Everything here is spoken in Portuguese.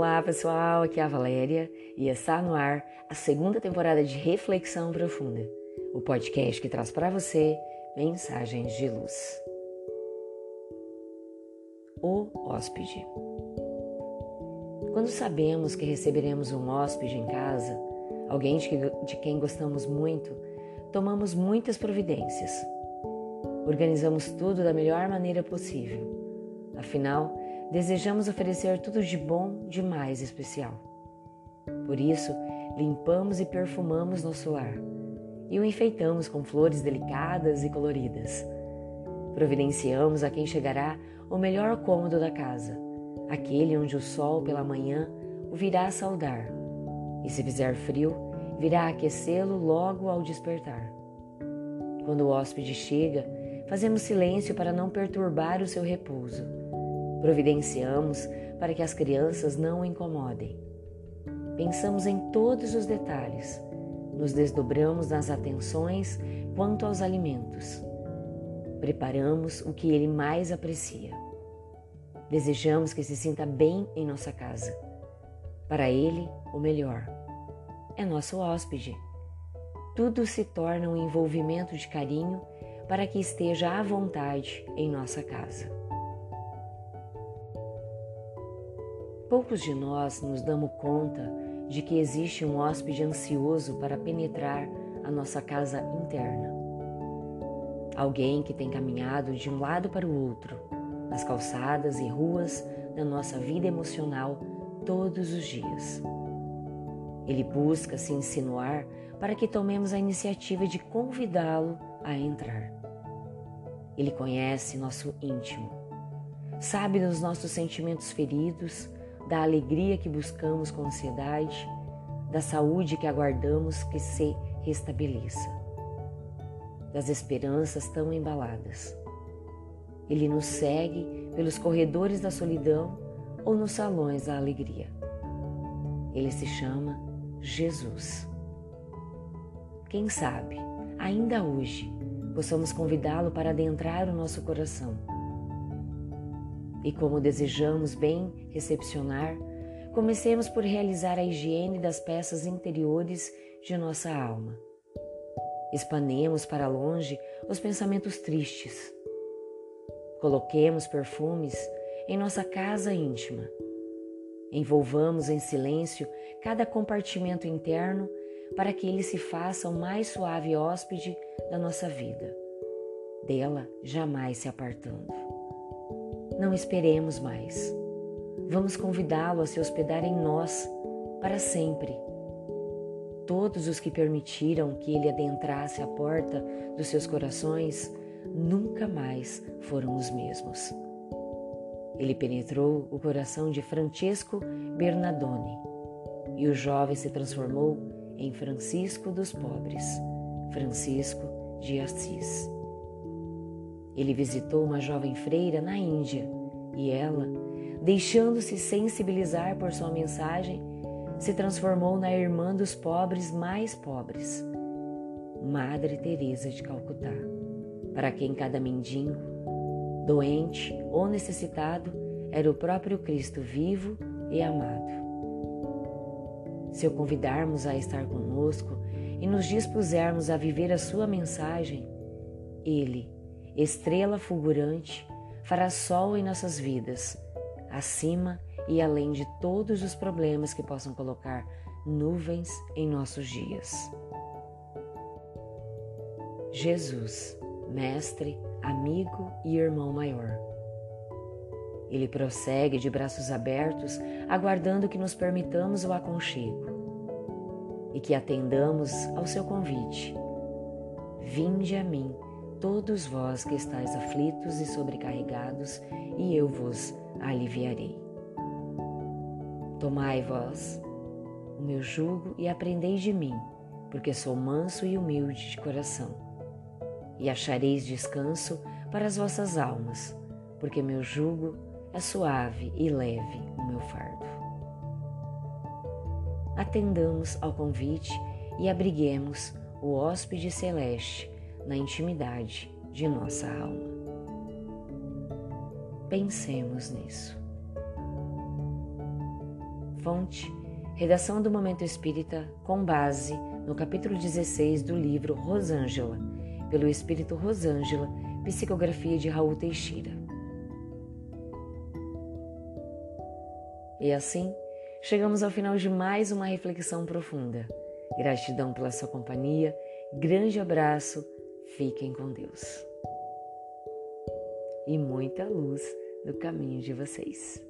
Olá pessoal, aqui é a Valéria e está no ar a segunda temporada de Reflexão Profunda, o podcast que traz para você mensagens de luz. O hóspede. Quando sabemos que receberemos um hóspede em casa, alguém de quem gostamos muito, tomamos muitas providências. Organizamos tudo da melhor maneira possível. Afinal, desejamos oferecer tudo de bom, de mais especial. Por isso, limpamos e perfumamos nosso lar e o enfeitamos com flores delicadas e coloridas. Providenciamos a quem chegará o melhor cômodo da casa, aquele onde o sol pela manhã o virá saudar, e se fizer frio, virá aquecê-lo logo ao despertar. Quando o hóspede chega, fazemos silêncio para não perturbar o seu repouso Providenciamos para que as crianças não o incomodem. Pensamos em todos os detalhes, nos desdobramos nas atenções quanto aos alimentos. Preparamos o que ele mais aprecia. Desejamos que se sinta bem em nossa casa. Para ele, o melhor. É nosso hóspede. Tudo se torna um envolvimento de carinho para que esteja à vontade em nossa casa. Poucos de nós nos damos conta de que existe um hóspede ansioso para penetrar a nossa casa interna. Alguém que tem caminhado de um lado para o outro, nas calçadas e ruas da nossa vida emocional todos os dias. Ele busca se insinuar para que tomemos a iniciativa de convidá-lo a entrar. Ele conhece nosso íntimo, sabe dos nossos sentimentos feridos, da alegria que buscamos com ansiedade, da saúde que aguardamos que se restabeleça, das esperanças tão embaladas. Ele nos segue pelos corredores da solidão ou nos salões da alegria. Ele se chama Jesus. Quem sabe, ainda hoje, possamos convidá-lo para adentrar o nosso coração e como desejamos bem recepcionar, comecemos por realizar a higiene das peças interiores de nossa alma. Espanemos para longe os pensamentos tristes. Coloquemos perfumes em nossa casa íntima. Envolvamos em silêncio cada compartimento interno para que ele se faça o mais suave hóspede da nossa vida, dela jamais se apartando. Não esperemos mais. Vamos convidá-lo a se hospedar em nós para sempre. Todos os que permitiram que ele adentrasse a porta dos seus corações nunca mais foram os mesmos. Ele penetrou o coração de Francesco Bernardone e o jovem se transformou em Francisco dos Pobres, Francisco de Assis. Ele visitou uma jovem freira na Índia e ela, deixando-se sensibilizar por sua mensagem, se transformou na irmã dos pobres mais pobres, Madre Teresa de Calcutá, para quem cada mendigo, doente ou necessitado era o próprio Cristo vivo e amado. Se o convidarmos a estar conosco e nos dispusermos a viver a sua mensagem, Ele estrela fulgurante, fará sol em nossas vidas, acima e além de todos os problemas que possam colocar nuvens em nossos dias. Jesus, Mestre, amigo e irmão maior. Ele prossegue de braços abertos, aguardando que nos permitamos o aconchego e que atendamos ao seu convite. Vinde a mim todos vós que estáis aflitos e sobrecarregados, e eu vos aliviarei. Tomai vós o meu jugo e aprendei de mim, porque sou manso e humilde de coração. E achareis descanso para as vossas almas, porque meu jugo é suave e leve o meu fardo. Atendamos ao convite e abriguemos o hóspede celeste na intimidade de nossa alma. Pensemos nisso. Fonte: Redação do Momento Espírita, com base no capítulo 16 do livro Rosângela, pelo Espírito Rosângela, psicografia de Raul Teixeira. E assim, chegamos ao final de mais uma reflexão profunda. Gratidão pela sua companhia, grande abraço, fiquem com Deus. E muita luz no caminho de vocês.